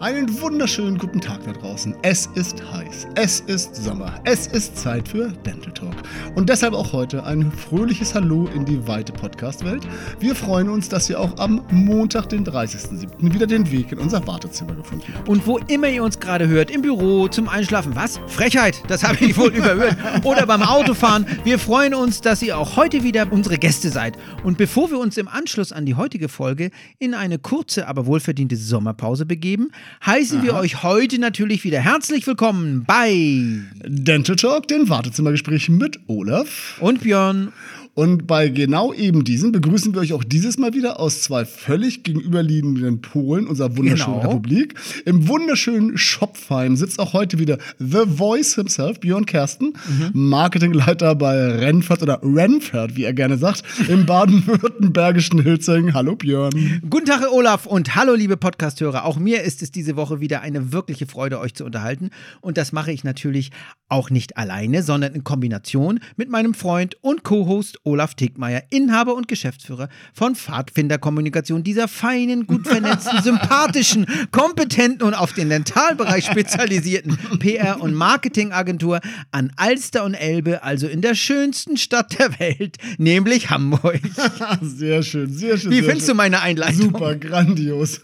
Einen wunderschönen guten Tag da draußen. Es ist heiß, es ist Sommer, es ist Zeit für Dental Talk. Und deshalb auch heute ein fröhliches Hallo in die weite Podcast-Welt. Wir freuen uns, dass ihr auch am Montag, den 30.07. wieder den Weg in unser Wartezimmer gefunden habt. Und wo immer ihr uns gerade hört, im Büro, zum Einschlafen, was? Frechheit, das habe ich wohl überhört. Oder beim Autofahren. Wir freuen uns, dass ihr auch heute wieder unsere Gäste seid. Und bevor wir uns im Anschluss an die heutige Folge in eine kurze, aber wohlverdiente Sommerpause begeben, heißen Aha. wir euch heute natürlich wieder herzlich willkommen bei Dental Talk, den Wartezimmergespräch mit Olaf und Björn. Und bei genau eben diesen begrüßen wir euch auch dieses Mal wieder aus zwei völlig gegenüberliegenden Polen unserer wunderschönen genau. Republik. Im wunderschönen Schopfheim sitzt auch heute wieder The Voice himself, Björn Kersten, mhm. Marketingleiter bei Renfert oder Renfert, wie er gerne sagt, im baden-württembergischen Hülzing. Hallo Björn. Guten Tag, Olaf und hallo liebe Podcasthörer. Auch mir ist es diese Woche wieder eine wirkliche Freude, euch zu unterhalten. Und das mache ich natürlich auch nicht alleine, sondern in Kombination mit meinem Freund und Co-Host Olaf Tegmeier, Inhaber und Geschäftsführer von Pfadfinderkommunikation, dieser feinen, gut vernetzten, sympathischen, kompetenten und auf den Dentalbereich spezialisierten PR- und Marketingagentur an Alster und Elbe, also in der schönsten Stadt der Welt, nämlich Hamburg. Sehr schön, sehr schön. Wie sehr findest schön. du meine Einleitung? Super, grandios.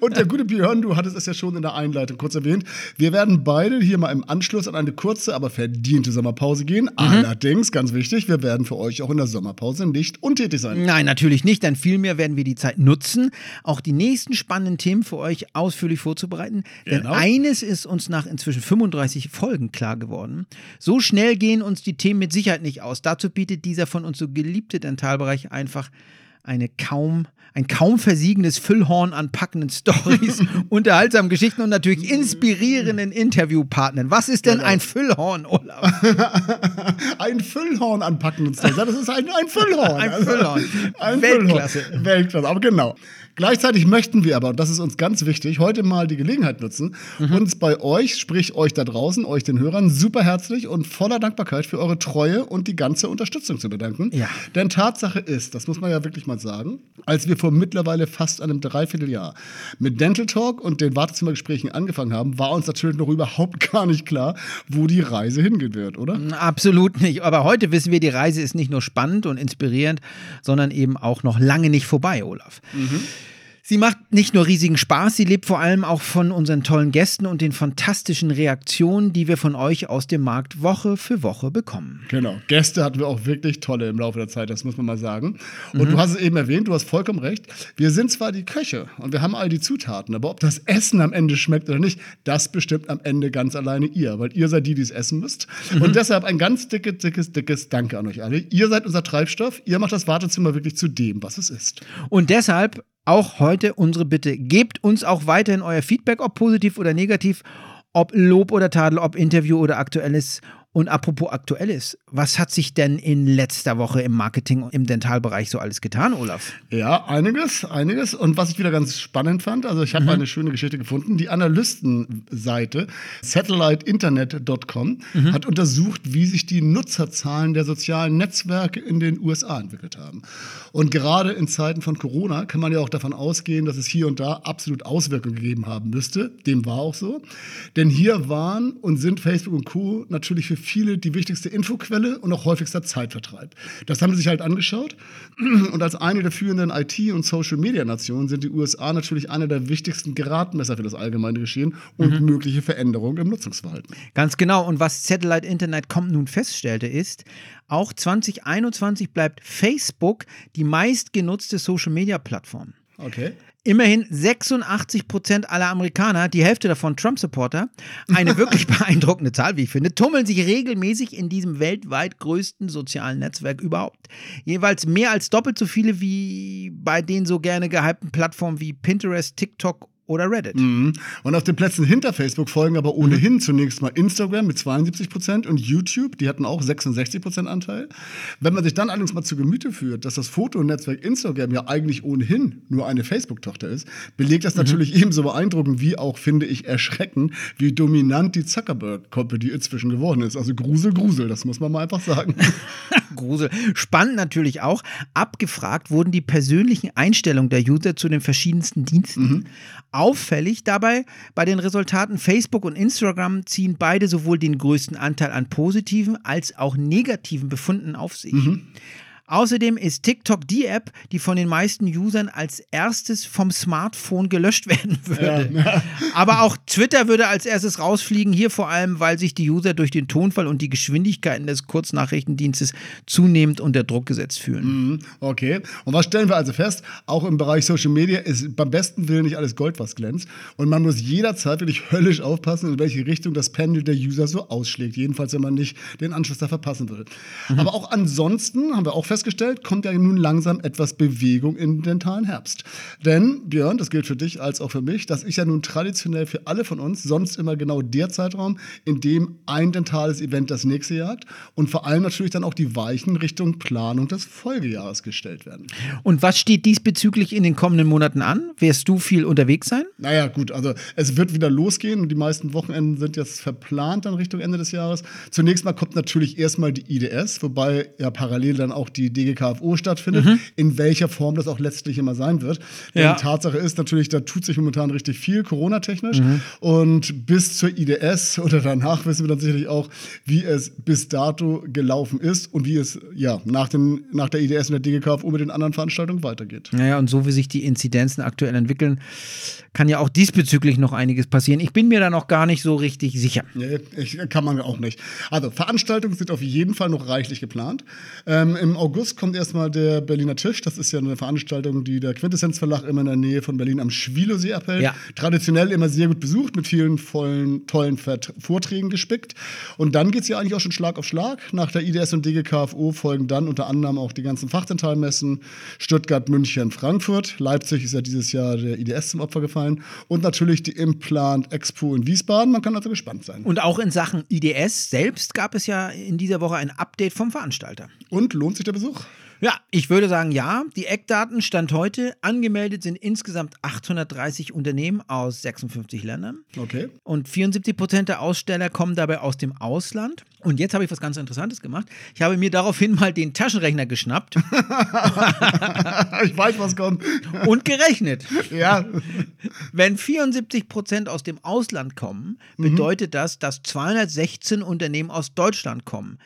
Und der gute Björn, du hattest es ja schon in der Einleitung kurz erwähnt. Wir werden beide hier mal im Anschluss an eine kurze, aber verdiente Sommerpause gehen. Mhm. Allerdings, ganz wichtig, wir werden für euch auch auch in der Sommerpause nicht untätig sein. Nein, natürlich nicht, denn vielmehr werden wir die Zeit nutzen, auch die nächsten spannenden Themen für euch ausführlich vorzubereiten. Denn genau. eines ist uns nach inzwischen 35 Folgen klar geworden. So schnell gehen uns die Themen mit Sicherheit nicht aus. Dazu bietet dieser von uns so geliebte Dentalbereich einfach eine kaum, ein kaum versiegendes Füllhorn an packenden Stories, unterhaltsamen Geschichten und natürlich inspirierenden Interviewpartnern. Was ist denn genau. ein Füllhorn, Olaf? ein Füllhorn an packenden Stories. Das ist ein, ein Füllhorn. Ein Füllhorn. Ein Weltklasse. Füllhorn. Weltklasse, aber genau. Gleichzeitig möchten wir aber, und das ist uns ganz wichtig, heute mal die Gelegenheit nutzen, mhm. uns bei euch, sprich euch da draußen, euch den Hörern, super herzlich und voller Dankbarkeit für eure Treue und die ganze Unterstützung zu bedanken. Ja. Denn Tatsache ist, das muss man ja wirklich mal sagen, als wir vor mittlerweile fast einem Dreivierteljahr mit Dental Talk und den Wartezimmergesprächen angefangen haben, war uns natürlich noch überhaupt gar nicht klar, wo die Reise hingehen wird, oder? Absolut nicht. Aber heute wissen wir, die Reise ist nicht nur spannend und inspirierend, sondern eben auch noch lange nicht vorbei, Olaf. Mhm. Sie macht nicht nur riesigen Spaß, sie lebt vor allem auch von unseren tollen Gästen und den fantastischen Reaktionen, die wir von euch aus dem Markt Woche für Woche bekommen. Genau, Gäste hatten wir auch wirklich tolle im Laufe der Zeit, das muss man mal sagen. Und mhm. du hast es eben erwähnt, du hast vollkommen recht. Wir sind zwar die Köche und wir haben all die Zutaten, aber ob das Essen am Ende schmeckt oder nicht, das bestimmt am Ende ganz alleine ihr, weil ihr seid die, die es essen müsst. Mhm. Und deshalb ein ganz dickes, dickes, dickes Danke an euch alle. Ihr seid unser Treibstoff, ihr macht das Wartezimmer wirklich zu dem, was es ist. Und deshalb auch heute unsere Bitte. Gebt uns auch weiterhin euer Feedback, ob positiv oder negativ, ob Lob oder Tadel, ob Interview oder aktuelles. Und apropos Aktuelles, was hat sich denn in letzter Woche im Marketing im Dentalbereich so alles getan, Olaf? Ja, einiges, einiges. Und was ich wieder ganz spannend fand, also ich habe mhm. eine schöne Geschichte gefunden. Die Analystenseite satelliteinternet.com mhm. hat untersucht, wie sich die Nutzerzahlen der sozialen Netzwerke in den USA entwickelt haben. Und gerade in Zeiten von Corona kann man ja auch davon ausgehen, dass es hier und da absolut Auswirkungen gegeben haben müsste. Dem war auch so. Denn hier waren und sind Facebook und Co. natürlich für viele die wichtigste Infoquelle und auch häufigster Zeitvertreib. Das haben sie sich halt angeschaut. Und als eine der führenden IT- und Social-Media-Nationen sind die USA natürlich einer der wichtigsten Geradmesser für das allgemeine Geschehen und mhm. mögliche Veränderungen im Nutzungsverhalten. Ganz genau. Und was Satellite Internet.com nun feststellte, ist, auch 2021 bleibt Facebook die meistgenutzte Social-Media-Plattform. Okay. Immerhin 86 Prozent aller Amerikaner, die Hälfte davon Trump-Supporter, eine wirklich beeindruckende Zahl, wie ich finde, tummeln sich regelmäßig in diesem weltweit größten sozialen Netzwerk überhaupt. Jeweils mehr als doppelt so viele wie bei den so gerne gehypten Plattformen wie Pinterest, TikTok oder Reddit. Mhm. Und auf den Plätzen hinter Facebook folgen aber ohnehin mhm. zunächst mal Instagram mit 72 Prozent und YouTube, die hatten auch 66 Prozent Anteil. Wenn man sich dann allerdings mal zu Gemüte führt, dass das Fotonetzwerk Instagram ja eigentlich ohnehin nur eine Facebook-Tochter ist, belegt das mhm. natürlich ebenso beeindruckend wie auch, finde ich, erschreckend, wie dominant die Zuckerberg-Company inzwischen geworden ist. Also Grusel, Grusel, das muss man mal einfach sagen. Grusel. Spannend natürlich auch, abgefragt wurden die persönlichen Einstellungen der User zu den verschiedensten Diensten. Mhm. Auffällig dabei bei den Resultaten Facebook und Instagram ziehen beide sowohl den größten Anteil an positiven als auch negativen Befunden auf sich. Mhm. Außerdem ist TikTok die App, die von den meisten Usern als erstes vom Smartphone gelöscht werden würde. Ja. Aber auch Twitter würde als erstes rausfliegen, hier vor allem, weil sich die User durch den Tonfall und die Geschwindigkeiten des Kurznachrichtendienstes zunehmend unter Druck gesetzt fühlen. Mhm. Okay. Und was stellen wir also fest? Auch im Bereich Social Media ist beim besten Willen nicht alles Gold, was glänzt. Und man muss jederzeit wirklich höllisch aufpassen, in welche Richtung das Pendel der User so ausschlägt. Jedenfalls, wenn man nicht den Anschluss da verpassen will. Mhm. Aber auch ansonsten haben wir auch festgestellt, festgestellt, kommt ja nun langsam etwas Bewegung in den dentalen Herbst. Denn, Björn, das gilt für dich als auch für mich, das ist ja nun traditionell für alle von uns sonst immer genau der Zeitraum, in dem ein dentales Event das nächste jagt und vor allem natürlich dann auch die Weichen Richtung Planung des Folgejahres gestellt werden. Und was steht diesbezüglich in den kommenden Monaten an? Wirst du viel unterwegs sein? Naja, gut, also es wird wieder losgehen und die meisten Wochenenden sind jetzt verplant dann Richtung Ende des Jahres. Zunächst mal kommt natürlich erstmal die IDS, wobei ja parallel dann auch die DGKFO stattfindet, mhm. in welcher Form das auch letztlich immer sein wird. Denn ja. Tatsache ist natürlich, da tut sich momentan richtig viel, Corona-technisch. Mhm. Und bis zur IDS oder danach wissen wir dann sicherlich auch, wie es bis dato gelaufen ist und wie es ja nach, den, nach der IDS und der DGKFO mit den anderen Veranstaltungen weitergeht. Naja, und so wie sich die Inzidenzen aktuell entwickeln, kann ja auch diesbezüglich noch einiges passieren. Ich bin mir da noch gar nicht so richtig sicher. Nee, ich, kann man auch nicht. Also, Veranstaltungen sind auf jeden Fall noch reichlich geplant. Ähm, Im August kommt erstmal der Berliner Tisch. Das ist ja eine Veranstaltung, die der Quintessenz Verlag immer in der Nähe von Berlin am Schwilosee abhält. Ja. Traditionell immer sehr gut besucht, mit vielen vollen, tollen Vorträgen gespickt. Und dann geht es ja eigentlich auch schon Schlag auf Schlag. Nach der IDS und DGKFO folgen dann unter anderem auch die ganzen Fachzentralmessen Stuttgart, München, Frankfurt. Leipzig ist ja dieses Jahr der IDS zum Opfer gefallen. Und natürlich die Implant Expo in Wiesbaden. Man kann also gespannt sein. Und auch in Sachen IDS selbst gab es ja in dieser Woche ein Update vom Veranstalter. Und lohnt sich der Besuch? Ja, ich würde sagen, ja. Die Eckdaten stand heute. Angemeldet sind insgesamt 830 Unternehmen aus 56 Ländern. Okay. Und 74 Prozent der Aussteller kommen dabei aus dem Ausland. Und jetzt habe ich was ganz Interessantes gemacht. Ich habe mir daraufhin mal den Taschenrechner geschnappt. ich weiß, was kommt. Und gerechnet. Ja. Wenn 74 Prozent aus dem Ausland kommen, mhm. bedeutet mhm. das, dass 216 Unternehmen aus Deutschland kommen.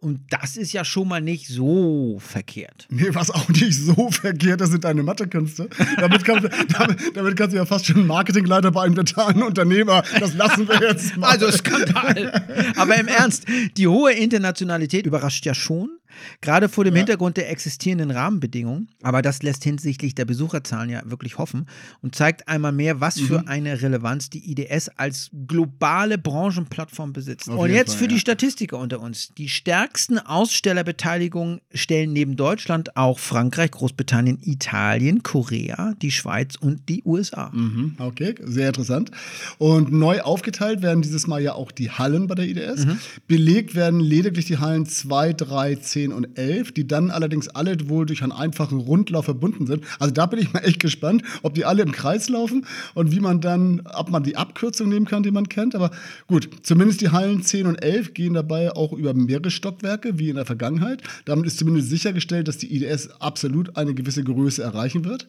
Und das ist ja schon mal nicht so verkehrt. Nee, was auch nicht so verkehrt ist, sind deine Mathekünste. Damit, kannst, damit, damit kannst du ja fast schon Marketingleiter bei einem totalen Unternehmer. Das lassen wir jetzt mal. Also Skandal. Aber im Ernst, die hohe Internationalität überrascht ja schon. Gerade vor dem ja. Hintergrund der existierenden Rahmenbedingungen. Aber das lässt hinsichtlich der Besucherzahlen ja wirklich hoffen und zeigt einmal mehr, was mhm. für eine Relevanz die IDS als globale Branchenplattform besitzt. Auf und jetzt Fall, für ja. die Statistiker unter uns. Die stärksten Ausstellerbeteiligungen stellen neben Deutschland auch Frankreich, Großbritannien, Italien, Korea, die Schweiz und die USA. Mhm. Okay, sehr interessant. Und neu aufgeteilt werden dieses Mal ja auch die Hallen bei der IDS. Mhm. Belegt werden lediglich die Hallen 2, 3, 10 10 und 11, die dann allerdings alle wohl durch einen einfachen Rundlauf verbunden sind. Also da bin ich mal echt gespannt, ob die alle im Kreis laufen und wie man dann, ob man die Abkürzung nehmen kann, die man kennt. Aber gut, zumindest die Hallen 10 und 11 gehen dabei auch über mehrere Stockwerke, wie in der Vergangenheit. Damit ist zumindest sichergestellt, dass die IDS absolut eine gewisse Größe erreichen wird.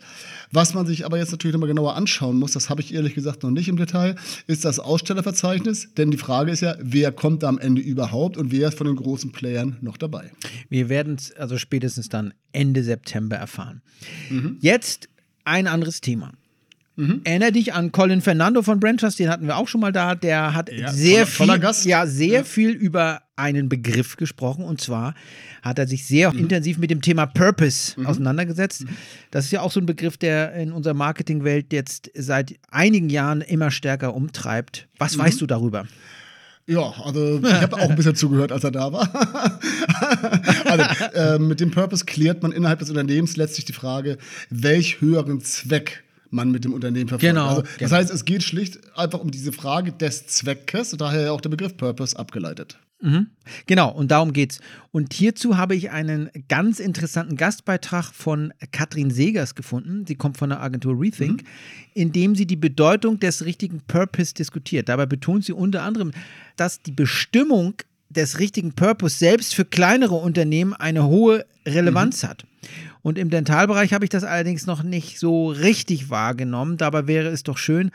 Was man sich aber jetzt natürlich nochmal genauer anschauen muss, das habe ich ehrlich gesagt noch nicht im Detail, ist das Ausstellerverzeichnis. Denn die Frage ist ja, wer kommt da am Ende überhaupt und wer ist von den großen Playern noch dabei? Wir werden es also spätestens dann Ende September erfahren. Mhm. Jetzt ein anderes Thema. Mhm. Erinnere dich an Colin Fernando von Brand den hatten wir auch schon mal da. Der hat ja, sehr toller viel, ja, sehr ja. viel über einen Begriff gesprochen und zwar hat er sich sehr mhm. intensiv mit dem Thema Purpose mhm. auseinandergesetzt. Mhm. Das ist ja auch so ein Begriff, der in unserer Marketingwelt jetzt seit einigen Jahren immer stärker umtreibt. Was mhm. weißt du darüber? Ja, also ich habe auch ein bisschen zugehört, als er da war. also, äh, mit dem Purpose klärt man innerhalb des Unternehmens letztlich die Frage, welch höheren Zweck man mit dem Unternehmen verfolgt. Genau, also, das genau. heißt, es geht schlicht einfach um diese Frage des Zweckes, daher ja auch der Begriff Purpose abgeleitet. Mhm. Genau, und darum geht's. Und hierzu habe ich einen ganz interessanten Gastbeitrag von Katrin Segers gefunden. Sie kommt von der Agentur Rethink, mhm. in dem sie die Bedeutung des richtigen Purpose diskutiert. Dabei betont sie unter anderem, dass die Bestimmung des richtigen Purpose selbst für kleinere Unternehmen eine hohe Relevanz mhm. hat. Und im Dentalbereich habe ich das allerdings noch nicht so richtig wahrgenommen. Dabei wäre es doch schön,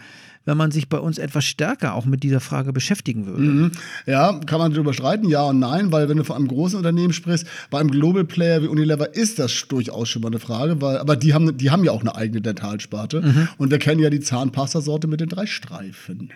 wenn man sich bei uns etwas stärker auch mit dieser Frage beschäftigen würde. Mhm. Ja, kann man darüber streiten, ja und nein, weil wenn du von einem großen Unternehmen sprichst, bei einem Global Player wie Unilever ist das durchaus schon mal eine Frage, weil, aber die haben, die haben ja auch eine eigene Dentalsparte mhm. und wir kennen ja die Zahnpastasorte mit den drei Streifen.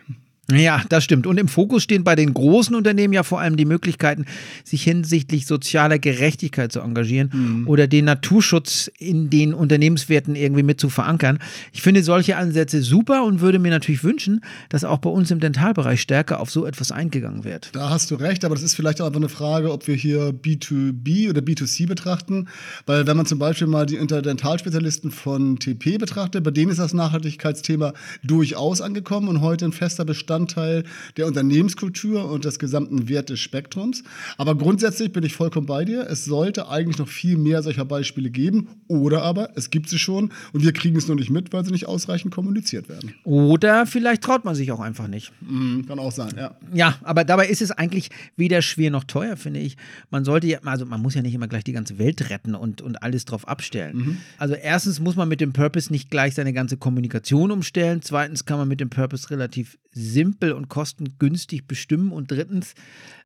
Ja, das stimmt. Und im Fokus stehen bei den großen Unternehmen ja vor allem die Möglichkeiten, sich hinsichtlich sozialer Gerechtigkeit zu engagieren mhm. oder den Naturschutz in den Unternehmenswerten irgendwie mit zu verankern. Ich finde solche Ansätze super und würde mir natürlich wünschen, dass auch bei uns im Dentalbereich stärker auf so etwas eingegangen wird. Da hast du recht, aber das ist vielleicht auch einfach eine Frage, ob wir hier B2B oder B2C betrachten. Weil wenn man zum Beispiel mal die Interdentalspezialisten von TP betrachtet, bei denen ist das Nachhaltigkeitsthema durchaus angekommen und heute ein fester Bestand Bestandteil der Unternehmenskultur und des gesamten Wertespektrums. Aber grundsätzlich bin ich vollkommen bei dir. Es sollte eigentlich noch viel mehr solcher Beispiele geben. Oder aber es gibt sie schon und wir kriegen es noch nicht mit, weil sie nicht ausreichend kommuniziert werden. Oder vielleicht traut man sich auch einfach nicht. Mhm, kann auch sein, ja. Ja, aber dabei ist es eigentlich weder schwer noch teuer, finde ich. Man sollte ja, also man muss ja nicht immer gleich die ganze Welt retten und, und alles drauf abstellen. Mhm. Also erstens muss man mit dem Purpose nicht gleich seine ganze Kommunikation umstellen. Zweitens kann man mit dem Purpose relativ simpel und kostengünstig bestimmen. Und drittens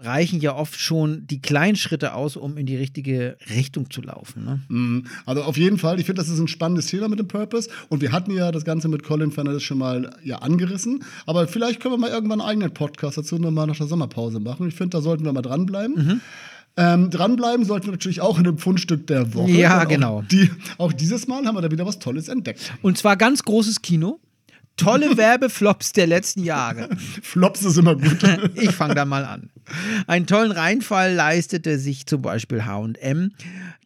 reichen ja oft schon die kleinen Schritte aus, um in die richtige Richtung zu laufen. Ne? Mhm. Also auf jeden Fall, ich finde, das ist ein spannendes Thema mit dem Purpose. Und wir hatten ja das Ganze mit Colin Fernandes schon mal ja, angerissen. Aber vielleicht können wir mal irgendwann einen eigenen Podcast dazu nochmal nach der Sommerpause machen. Ich finde, da sollten wir mal dranbleiben. Mhm. Ähm, dranbleiben sollten wir natürlich auch in dem Fundstück der Woche. Ja, genau. Auch, die, auch dieses Mal haben wir da wieder was Tolles entdeckt. Und zwar ganz großes Kino tolle Werbeflops der letzten Jahre. Flops ist immer gut. ich fange da mal an. Einen tollen Reinfall leistete sich zum Beispiel HM.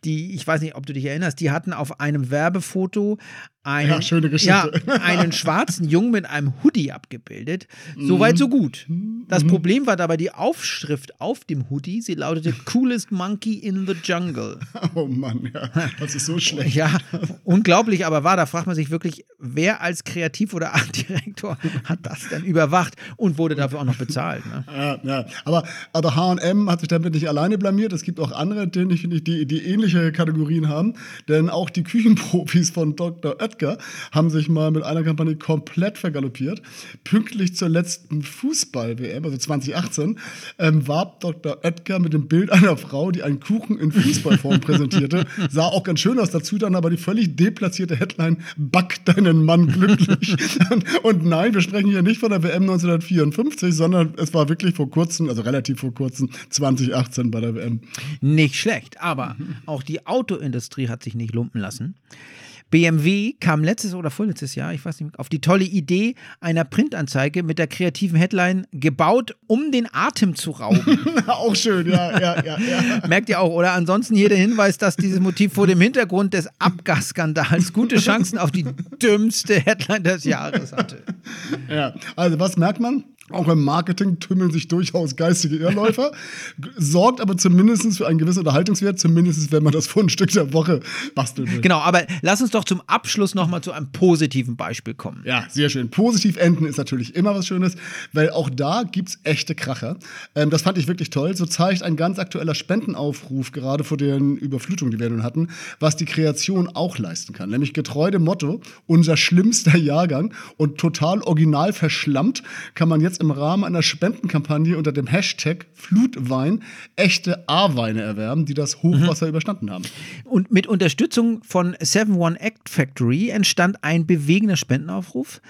Die, ich weiß nicht, ob du dich erinnerst, die hatten auf einem Werbefoto einen, ja, schöne Geschichte. Ja, einen schwarzen Jungen mit einem Hoodie abgebildet. Soweit, so gut. Das mhm. Problem war dabei die Aufschrift auf dem Hoodie. Sie lautete Coolest Monkey in the Jungle. Oh Mann, ja. Das ist so schlecht. Ja, unglaublich, aber war, da fragt man sich wirklich, wer als Kreativ- oder Artdirektor hat das denn überwacht und wurde dafür auch noch bezahlt. Ne? Ja, ja. Aber, aber HM hat sich damit nicht alleine blamiert. Es gibt auch andere, ich, die, die ähnliche Kategorien haben. Denn auch die Küchenprofis von Dr. Oetker haben sich mal mit einer Kampagne komplett vergaloppiert. Pünktlich zur letzten Fußball-WM, also 2018, ähm, warb Dr. Oetker mit dem Bild einer Frau, die einen Kuchen in Fußballform präsentierte. Sah auch ganz schön aus. Dazu dann aber die völlig deplatzierte Headline: Back deinen Mann glücklich. und, und nein, wir sprechen hier nicht von der WM 1954, sondern es war wirklich vor kurzem, also relativ vor kurzem, 2018 bei der WM. Nicht schlecht, aber auch die Autoindustrie hat sich nicht lumpen lassen. BMW kam letztes oder vorletztes Jahr, ich weiß nicht, auf die tolle Idee einer Printanzeige mit der kreativen Headline gebaut, um den Atem zu rauben. auch schön, ja, ja, ja, ja. Merkt ihr auch, oder? Ansonsten hier der Hinweis, dass dieses Motiv vor dem Hintergrund des Abgasskandals gute Chancen auf die dümmste Headline des Jahres hatte. Ja, also was merkt man? Auch im Marketing tümmeln sich durchaus geistige Irrläufer, sorgt aber zumindest für einen gewissen Unterhaltungswert, zumindest wenn man das Fundstück der Woche basteln will. Genau, aber lass uns doch zum Abschluss nochmal zu einem positiven Beispiel kommen. Ja, sehr schön. Positiv enden ist natürlich immer was Schönes, weil auch da gibt es echte Kracher. Ähm, das fand ich wirklich toll. So zeigt ein ganz aktueller Spendenaufruf, gerade vor den Überflutungen, die wir nun hatten, was die Kreation auch leisten kann. Nämlich getreu dem Motto, unser schlimmster Jahrgang und total original verschlammt kann man jetzt im Rahmen einer Spendenkampagne unter dem Hashtag Flutwein echte A-Weine erwerben, die das Hochwasser mhm. überstanden haben. Und mit Unterstützung von 71 Act Factory entstand ein bewegender Spendenaufruf,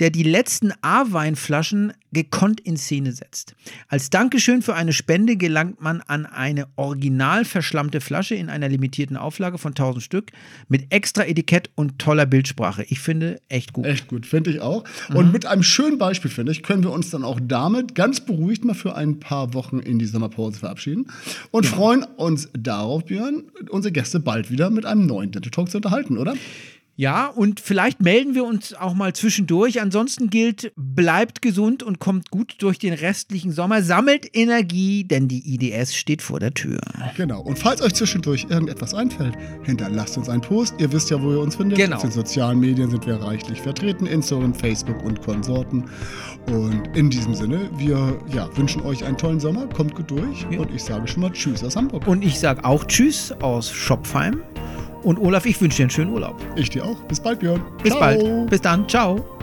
der die letzten A-Weinflaschen gekonnt in Szene setzt. Als Dankeschön für eine Spende gelangt man an eine original verschlammte Flasche in einer limitierten Auflage von 1000 Stück mit extra Etikett und toller Bildsprache. Ich finde echt gut. Echt gut, finde ich auch. Mhm. Und mit einem schönen Beispiel, finde ich, können wir uns dann auch damit ganz beruhigt mal für ein paar Wochen in die Sommerpause verabschieden und ja. freuen uns darauf, Björn, unsere Gäste bald wieder mit einem neuen Dental Talk zu unterhalten, oder? Ja, und vielleicht melden wir uns auch mal zwischendurch. Ansonsten gilt, bleibt gesund und kommt gut durch den restlichen Sommer. Sammelt Energie, denn die IDS steht vor der Tür. Genau. Und falls euch zwischendurch irgendetwas einfällt, hinterlasst uns einen Post. Ihr wisst ja, wo ihr uns findet. Genau. Auf den sozialen Medien sind wir reichlich vertreten. Instagram, Facebook und Konsorten. Und in diesem Sinne, wir ja, wünschen euch einen tollen Sommer. Kommt gut durch. Ja. Und ich sage schon mal Tschüss aus Hamburg. Und ich sage auch Tschüss aus Schopfheim. Und Olaf, ich wünsche dir einen schönen Urlaub. ich dir auch. Bis bald, Björn. Bis Ciao. bald. Bis dann. Ciao.